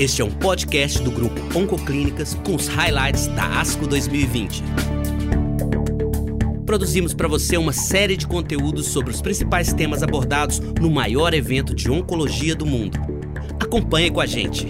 Este é um podcast do grupo Oncoclínicas com os highlights da ASCO 2020. Produzimos para você uma série de conteúdos sobre os principais temas abordados no maior evento de oncologia do mundo. Acompanhe com a gente.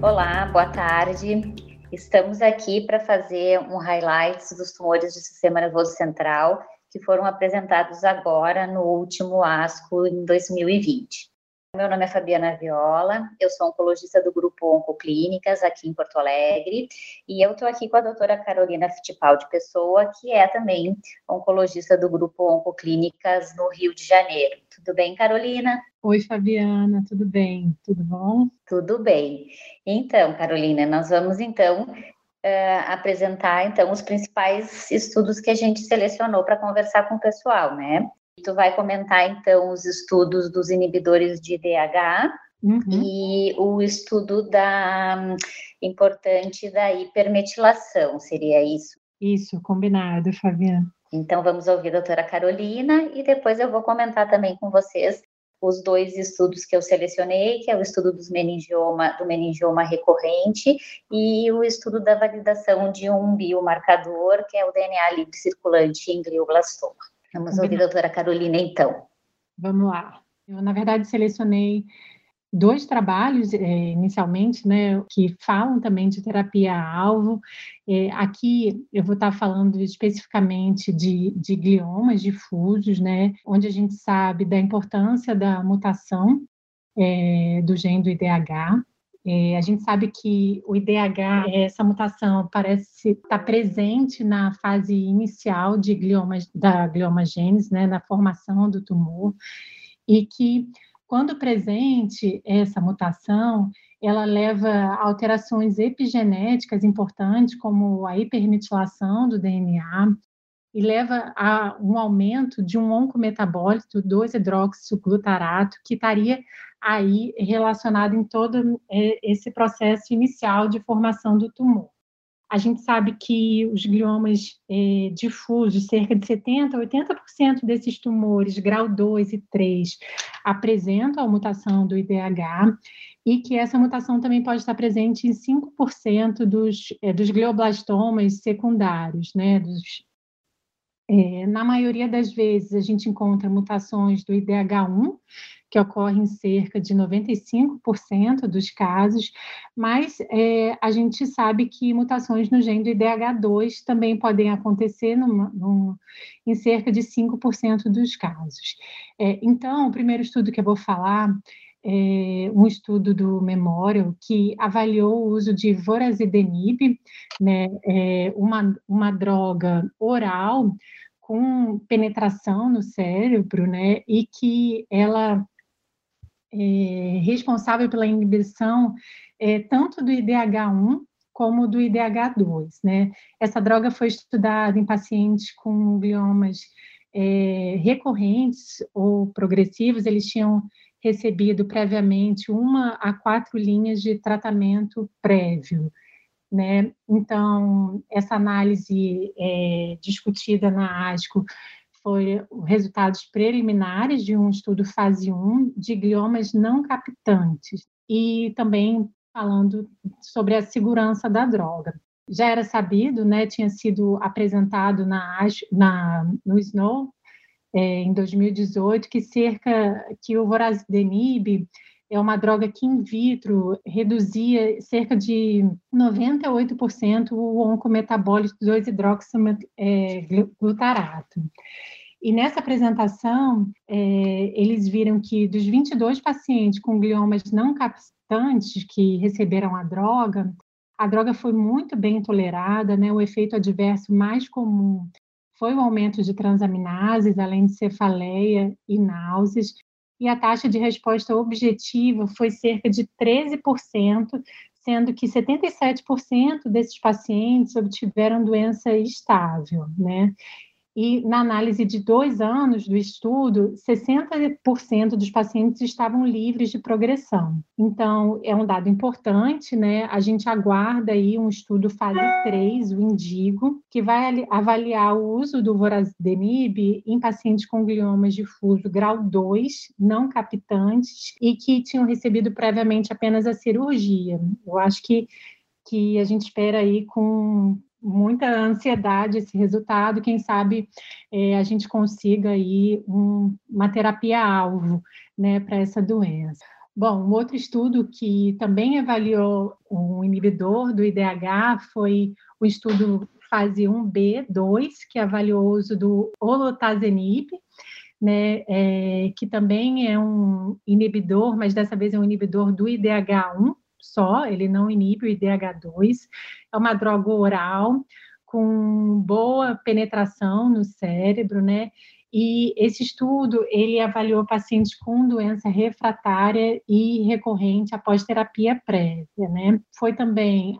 Olá, boa tarde. Estamos aqui para fazer um highlights dos tumores do sistema nervoso central que foram apresentados agora no último ASCO em 2020. Meu nome é Fabiana Viola, eu sou oncologista do grupo Oncoclínicas aqui em Porto Alegre e eu estou aqui com a doutora Carolina Fittipaldi Pessoa, que é também oncologista do grupo Oncoclínicas no Rio de Janeiro. Tudo bem, Carolina? Oi, Fabiana, tudo bem? Tudo bom? Tudo bem. Então, Carolina, nós vamos então uh, apresentar então os principais estudos que a gente selecionou para conversar com o pessoal, né? Tu vai comentar então os estudos dos inibidores de DH uhum. e o estudo da importante da hipermetilação, seria isso? Isso, combinado, Fabiana. Então vamos ouvir a doutora Carolina e depois eu vou comentar também com vocês os dois estudos que eu selecionei, que é o estudo dos meningioma, do meningioma recorrente e o estudo da validação de um biomarcador, que é o DNA livre circulante em glioblastoma. Vamos ouvir a doutora Carolina, então. Vamos lá. Eu, na verdade, selecionei dois trabalhos é, inicialmente, né, que falam também de terapia-alvo. É, aqui eu vou estar falando especificamente de, de gliomas difusos, né, onde a gente sabe da importância da mutação é, do gene do IDH. É, a gente sabe que o IDH, essa mutação parece estar presente na fase inicial de gliomas, da gliomagênese, né, na formação do tumor, e que quando presente essa mutação, ela leva a alterações epigenéticas importantes, como a hipermetilação do DNA, e leva a um aumento de um oncometabólito 2-hidroxiglutarato, que estaria aí relacionado em todo é, esse processo inicial de formação do tumor. A gente sabe que os gliomas é, difusos, cerca de 70% a 80% desses tumores, grau 2 e 3, apresentam a mutação do IDH, e que essa mutação também pode estar presente em 5% dos, é, dos glioblastomas secundários, né, dos, na maioria das vezes, a gente encontra mutações do IDH1, que ocorre em cerca de 95% dos casos, mas é, a gente sabe que mutações no gene do IDH2 também podem acontecer numa, num, em cerca de 5% dos casos. É, então, o primeiro estudo que eu vou falar é um estudo do Memorial que avaliou o uso de vorazidenib, né, é uma, uma droga oral com penetração no cérebro, né, e que ela é, responsável pela inibição é, tanto do IDH1 como do IDH2. Né? Essa droga foi estudada em pacientes com gliomas é, recorrentes ou progressivos, eles tinham recebido previamente uma a quatro linhas de tratamento prévio. Né? Então, essa análise é, discutida na ASCO foi resultados preliminares de um estudo fase 1 de gliomas não captantes e também falando sobre a segurança da droga. Já era sabido, né, tinha sido apresentado na, na no SNOW é, em 2018 que cerca que o vorazidenib é uma droga que in vitro reduzia cerca de 98% o oncometabólico 2-hidroxiglutarato. E nessa apresentação, é, eles viram que dos 22 pacientes com gliomas não captantes que receberam a droga, a droga foi muito bem tolerada, né? O efeito adverso mais comum foi o aumento de transaminases, além de cefaleia e náuseas, e a taxa de resposta objetiva foi cerca de 13%, sendo que 77% desses pacientes obtiveram doença estável, né? E na análise de dois anos do estudo, 60% dos pacientes estavam livres de progressão. Então, é um dado importante, né? A gente aguarda aí um estudo fase 3, o INDIGO, que vai avaliar o uso do voradenib em pacientes com gliomas difuso grau 2, não captantes, e que tinham recebido previamente apenas a cirurgia. Eu acho que que a gente espera aí com muita ansiedade esse resultado, quem sabe é, a gente consiga aí um, uma terapia-alvo né, para essa doença. Bom, um outro estudo que também avaliou um inibidor do IDH foi o estudo fase 1B2, que avaliou o uso do holotazenib, né, é, que também é um inibidor, mas dessa vez é um inibidor do IDH1, só, ele não inibe o IDH2. É uma droga oral com boa penetração no cérebro, né? E esse estudo ele avaliou pacientes com doença refratária e recorrente após terapia prévia, né? Foi também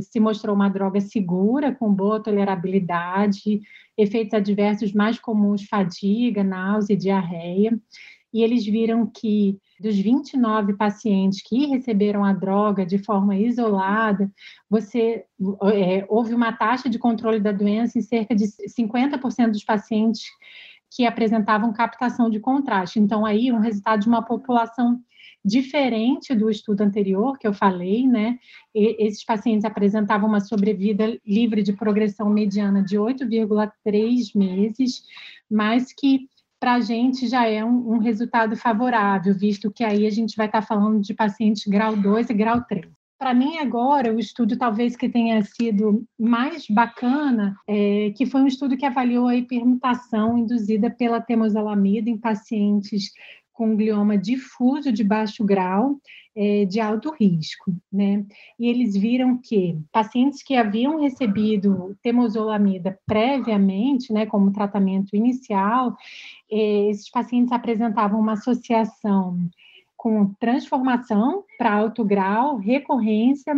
se mostrou uma droga segura com boa tolerabilidade, efeitos adversos mais comuns fadiga, náusea e diarreia. E eles viram que dos 29 pacientes que receberam a droga de forma isolada, você é, houve uma taxa de controle da doença em cerca de 50% dos pacientes que apresentavam captação de contraste. Então, aí, um resultado de uma população diferente do estudo anterior que eu falei, né? E esses pacientes apresentavam uma sobrevida livre de progressão mediana de 8,3 meses, mas que para a gente já é um, um, resultado favorável, visto que aí a gente vai estar tá falando de pacientes grau 2 e grau 3. Para mim, agora, o estudo talvez que tenha sido mais bacana, é, que foi um estudo que avaliou a hipermutação induzida pela temozolamida em pacientes com glioma difuso de baixo grau, é, de alto risco, né? E eles viram que pacientes que haviam recebido temozolamida previamente, né, como tratamento inicial, é, esses pacientes apresentavam uma associação com transformação para alto grau, recorrência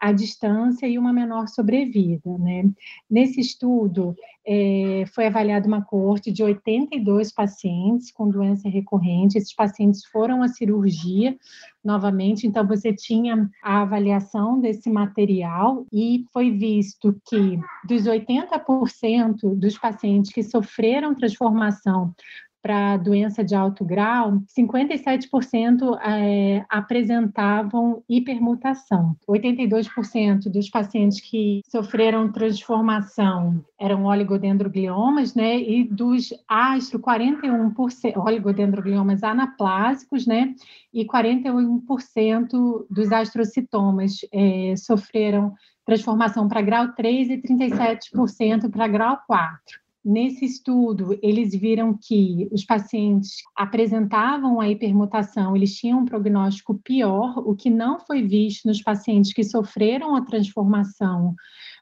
a distância e uma menor sobrevida. Né? Nesse estudo, é, foi avaliada uma coorte de 82 pacientes com doença recorrente. Esses pacientes foram à cirurgia novamente, então você tinha a avaliação desse material e foi visto que dos 80% dos pacientes que sofreram transformação para doença de alto grau, 57% é, apresentavam hipermutação. 82% dos pacientes que sofreram transformação eram oligodendrogliomas, né? E dos astro, 41% oligodendrogliomas anaplásicos, né? E 41% dos astrocitomas é, sofreram transformação para grau 3 e 37% para grau 4. Nesse estudo, eles viram que os pacientes apresentavam a hipermutação, eles tinham um prognóstico pior, o que não foi visto nos pacientes que sofreram a transformação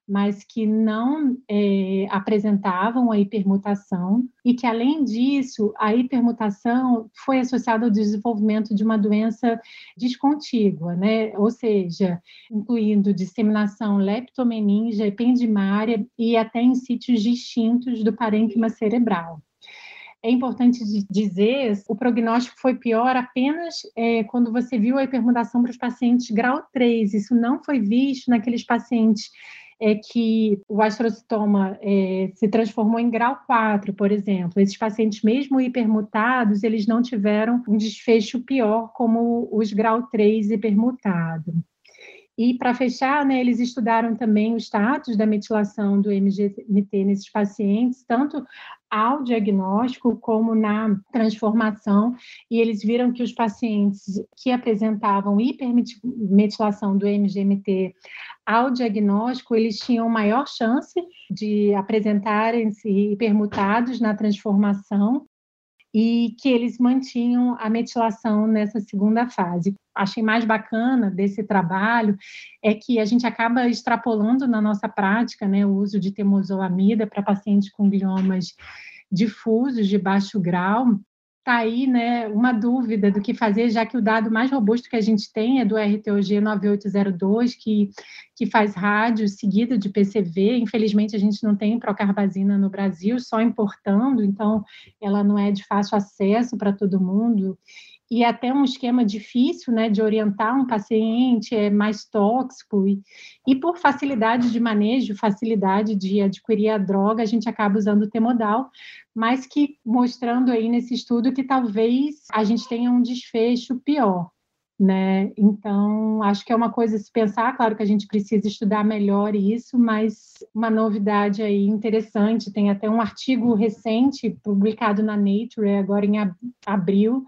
mas que não é, apresentavam a hipermutação e que, além disso, a hipermutação foi associada ao desenvolvimento de uma doença descontígua, né? ou seja, incluindo disseminação leptomeninge, ependimária e até em sítios distintos do parênquima cerebral. É importante dizer, o prognóstico foi pior apenas é, quando você viu a hipermutação para os pacientes grau 3. Isso não foi visto naqueles pacientes é que o astrocitoma é, se transformou em grau 4, por exemplo. Esses pacientes, mesmo hipermutados, eles não tiveram um desfecho pior como os grau 3 hipermutados. E, para fechar, né, eles estudaram também o status da metilação do MGMT nesses pacientes, tanto ao diagnóstico como na transformação, e eles viram que os pacientes que apresentavam hipermetilação do MGMT ao diagnóstico, eles tinham maior chance de apresentarem-se hipermutados na transformação e que eles mantinham a metilação nessa segunda fase. Achei mais bacana desse trabalho é que a gente acaba extrapolando na nossa prática né, o uso de temozolamida para pacientes com gliomas difusos de baixo grau, está aí né, uma dúvida do que fazer, já que o dado mais robusto que a gente tem é do RTOG 9802, que, que faz rádio seguida de PCV. Infelizmente, a gente não tem procarbazina no Brasil, só importando, então ela não é de fácil acesso para todo mundo e até um esquema difícil né, de orientar um paciente, é mais tóxico, e, e por facilidade de manejo, facilidade de adquirir a droga, a gente acaba usando o temodal, mas que mostrando aí nesse estudo que talvez a gente tenha um desfecho pior. Né? Então, acho que é uma coisa a se pensar, claro que a gente precisa estudar melhor isso, mas uma novidade aí interessante, tem até um artigo recente publicado na Nature, agora em abril,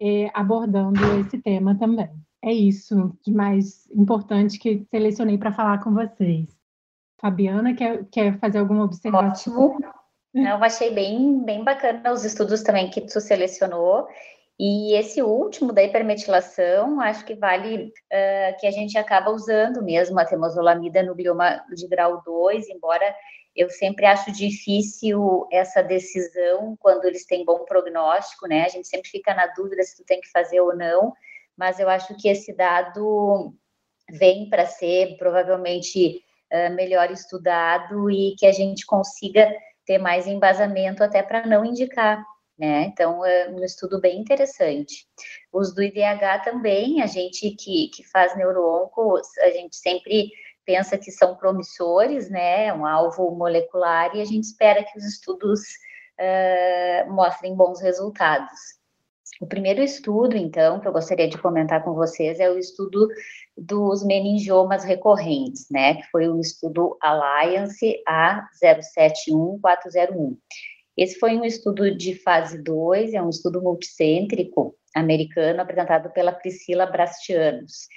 é, abordando esse tema também. É isso de mais importante que selecionei para falar com vocês. Fabiana, quer, quer fazer alguma observação? Ótimo. Eu achei bem, bem bacana os estudos também que tu selecionou. E esse último da hipermetilação, acho que vale uh, que a gente acaba usando mesmo a temozolamida no glioma de grau 2, embora eu sempre acho difícil essa decisão quando eles têm bom prognóstico, né? A gente sempre fica na dúvida se tu tem que fazer ou não, mas eu acho que esse dado vem para ser provavelmente uh, melhor estudado e que a gente consiga ter mais embasamento até para não indicar, né? Então, é um estudo bem interessante. Os do IDH também, a gente que, que faz neuroonco, a gente sempre pensa que são promissores, né, um alvo molecular, e a gente espera que os estudos uh, mostrem bons resultados. O primeiro estudo, então, que eu gostaria de comentar com vocês é o estudo dos meningiomas recorrentes, né, que foi o estudo Alliance A071401. Esse foi um estudo de fase 2, é um estudo multicêntrico americano apresentado pela Priscila Brastianos.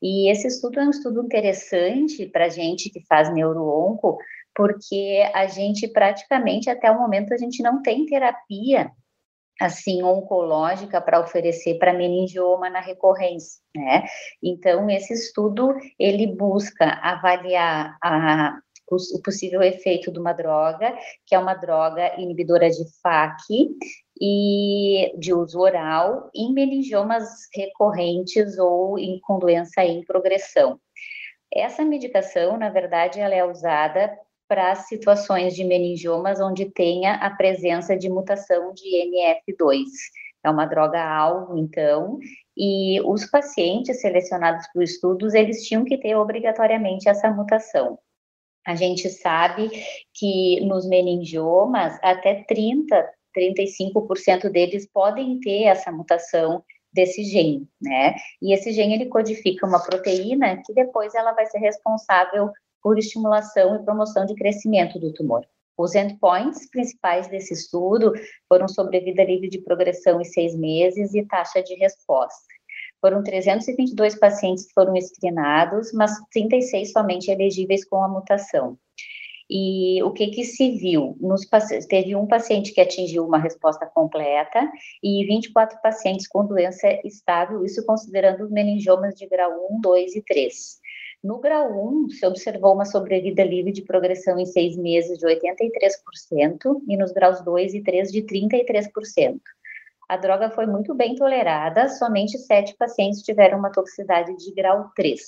E esse estudo é um estudo interessante para a gente que faz neuroonco, porque a gente praticamente até o momento a gente não tem terapia assim oncológica para oferecer para meningioma na recorrência, né? Então esse estudo ele busca avaliar a o possível efeito de uma droga, que é uma droga inibidora de FAC e de uso oral em meningiomas recorrentes ou em, com doença em progressão. Essa medicação, na verdade, ela é usada para situações de meningiomas onde tenha a presença de mutação de NF2. É uma droga-alvo, então, e os pacientes selecionados por estudos, eles tinham que ter obrigatoriamente essa mutação. A gente sabe que nos meningiomas, até 30, 35% deles podem ter essa mutação desse gene, né? E esse gene ele codifica uma proteína que depois ela vai ser responsável por estimulação e promoção de crescimento do tumor. Os endpoints principais desse estudo foram sobrevida livre de progressão em seis meses e taxa de resposta. Foram 322 pacientes que foram screenados, mas 36 somente elegíveis com a mutação. E o que que se viu? Nos, teve um paciente que atingiu uma resposta completa e 24 pacientes com doença estável, isso considerando os meningiomas de grau 1, 2 e 3. No grau 1, se observou uma sobrevida livre de progressão em seis meses de 83% e nos graus 2 e 3 de 33%. A droga foi muito bem tolerada, somente sete pacientes tiveram uma toxicidade de grau 3.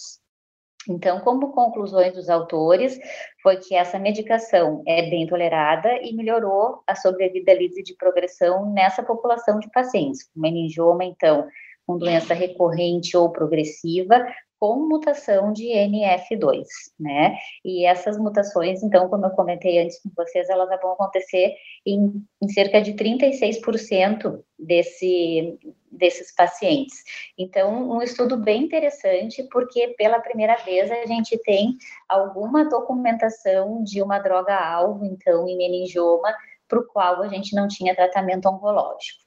Então, como conclusões dos autores, foi que essa medicação é bem tolerada e melhorou a sobrevida livre de progressão nessa população de pacientes. O meningioma, então, com doença recorrente ou progressiva, com mutação de NF2, né? E essas mutações, então, como eu comentei antes com vocês, elas vão acontecer em, em cerca de 36% desse, desses pacientes. Então, um estudo bem interessante, porque pela primeira vez a gente tem alguma documentação de uma droga-alvo, então, em meningioma, para o qual a gente não tinha tratamento oncológico.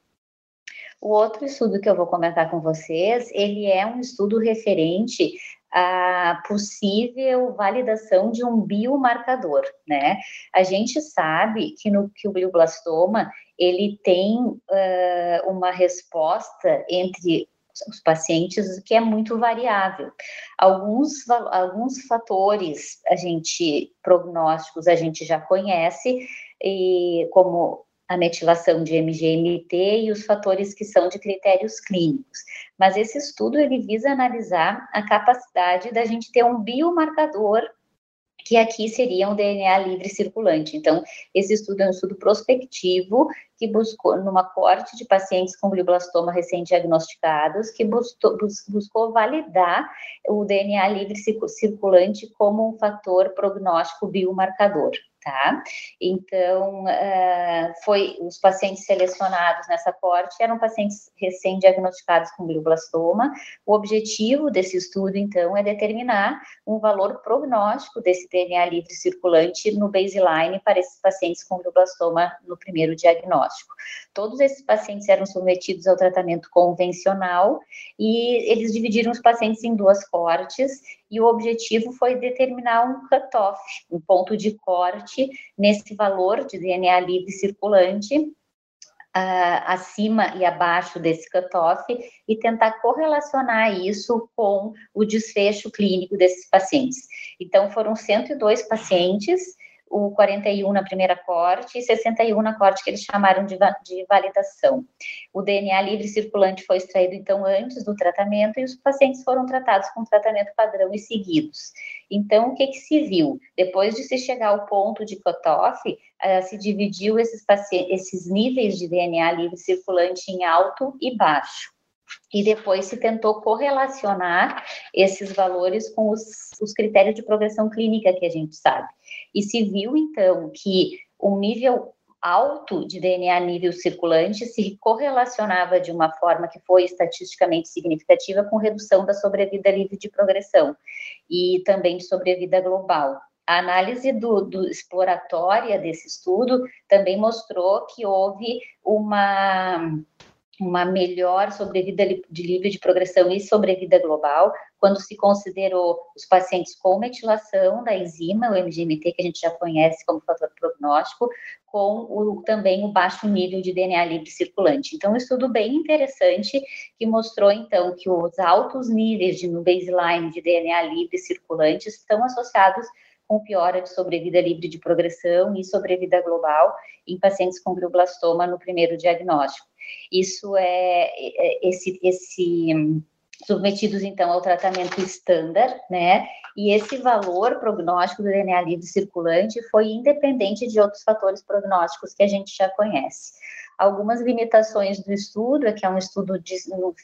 O outro estudo que eu vou comentar com vocês, ele é um estudo referente à possível validação de um biomarcador, né? A gente sabe que no que o glioblastoma ele tem uh, uma resposta entre os pacientes que é muito variável. Alguns, alguns fatores a gente prognósticos a gente já conhece e como a metilação de MGMT e os fatores que são de critérios clínicos. Mas esse estudo ele visa analisar a capacidade da gente ter um biomarcador que aqui seria um DNA livre circulante. Então, esse estudo é um estudo prospectivo que buscou, numa corte de pacientes com glioblastoma recém-diagnosticados, que buscou, buscou validar o DNA livre circulante como um fator prognóstico biomarcador tá? Então, uh, foi os pacientes selecionados nessa corte eram pacientes recém-diagnosticados com glioblastoma. O objetivo desse estudo, então, é determinar um valor prognóstico desse DNA livre circulante no baseline para esses pacientes com glioblastoma no primeiro diagnóstico. Todos esses pacientes eram submetidos ao tratamento convencional e eles dividiram os pacientes em duas cortes e o objetivo foi determinar um cutoff, um ponto de corte nesse valor de DNA livre circulante, Uh, acima e abaixo desse cutoff e tentar correlacionar isso com o desfecho clínico desses pacientes. Então, foram 102 pacientes o 41 na primeira corte e 61 na corte que eles chamaram de, de validação. O DNA livre circulante foi extraído então antes do tratamento e os pacientes foram tratados com tratamento padrão e seguidos. Então, o que, que se viu? Depois de se chegar ao ponto de cutoff, uh, se dividiu esses, esses níveis de DNA livre circulante em alto e baixo e depois se tentou correlacionar esses valores com os, os, critérios de progressão clínica que a gente sabe. E se viu, então, que um nível alto de DNA nível circulante se correlacionava de uma forma que foi estatisticamente significativa com redução da sobrevida livre de progressão e também de sobrevida global. A análise do, do, exploratória desse estudo também mostrou que houve uma uma melhor sobrevida de livre de progressão e sobrevida global, quando se considerou os pacientes com metilação da enzima, o MGMT, que a gente já conhece como fator prognóstico, com o, também o baixo nível de DNA livre circulante. Então, um estudo bem interessante que mostrou, então, que os altos níveis de, no baseline de DNA livre circulante estão associados com piora de sobrevida livre de progressão e sobrevida global em pacientes com glioblastoma no primeiro diagnóstico. Isso é, é esse, esse submetidos então ao tratamento estándar, né? E esse valor prognóstico do DNA livre circulante foi independente de outros fatores prognósticos que a gente já conhece. Algumas limitações do estudo é que é um estudo de,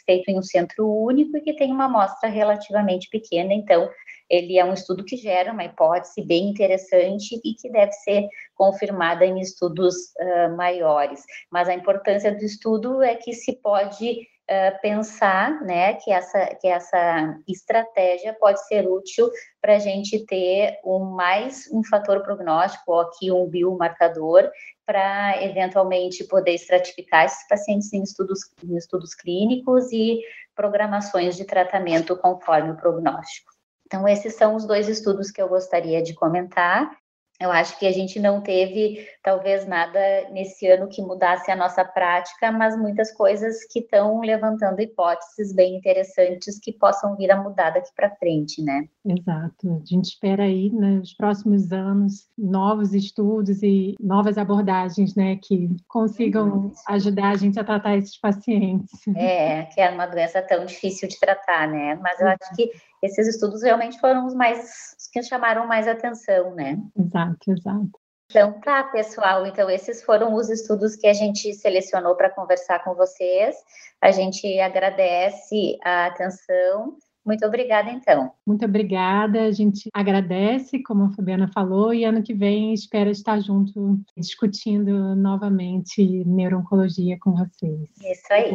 feito em um centro único e que tem uma amostra relativamente pequena, então ele é um estudo que gera uma hipótese bem interessante e que deve ser confirmada em estudos uh, maiores. Mas a importância do estudo é que se pode Uh, pensar né, que, essa, que essa estratégia pode ser útil para a gente ter um mais um fator prognóstico, ou aqui um biomarcador, para eventualmente poder estratificar esses pacientes em estudos, em estudos clínicos e programações de tratamento conforme o prognóstico. Então, esses são os dois estudos que eu gostaria de comentar. Eu acho que a gente não teve, talvez, nada nesse ano que mudasse a nossa prática, mas muitas coisas que estão levantando hipóteses bem interessantes que possam vir a mudar daqui para frente, né? Exato. A gente espera aí, né, nos próximos anos, novos estudos e novas abordagens, né, que consigam ajudar a gente a tratar esses pacientes. É, que é uma doença tão difícil de tratar, né? Mas eu acho que esses estudos realmente foram os mais os que chamaram mais atenção, né? Exato, exato. Então tá, pessoal. Então esses foram os estudos que a gente selecionou para conversar com vocês. A gente agradece a atenção. Muito obrigada, então. Muito obrigada. A gente agradece, como a Fabiana falou, e ano que vem espera estar junto discutindo novamente neurooncologia com vocês. Isso aí.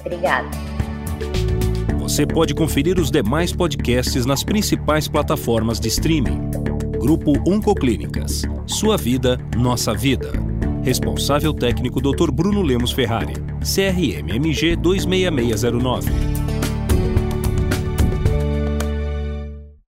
Obrigada. Você pode conferir os demais podcasts nas principais plataformas de streaming. Grupo Oncoclínicas. Sua vida, nossa vida. Responsável técnico Dr. Bruno Lemos Ferrari. CRMMG 26609.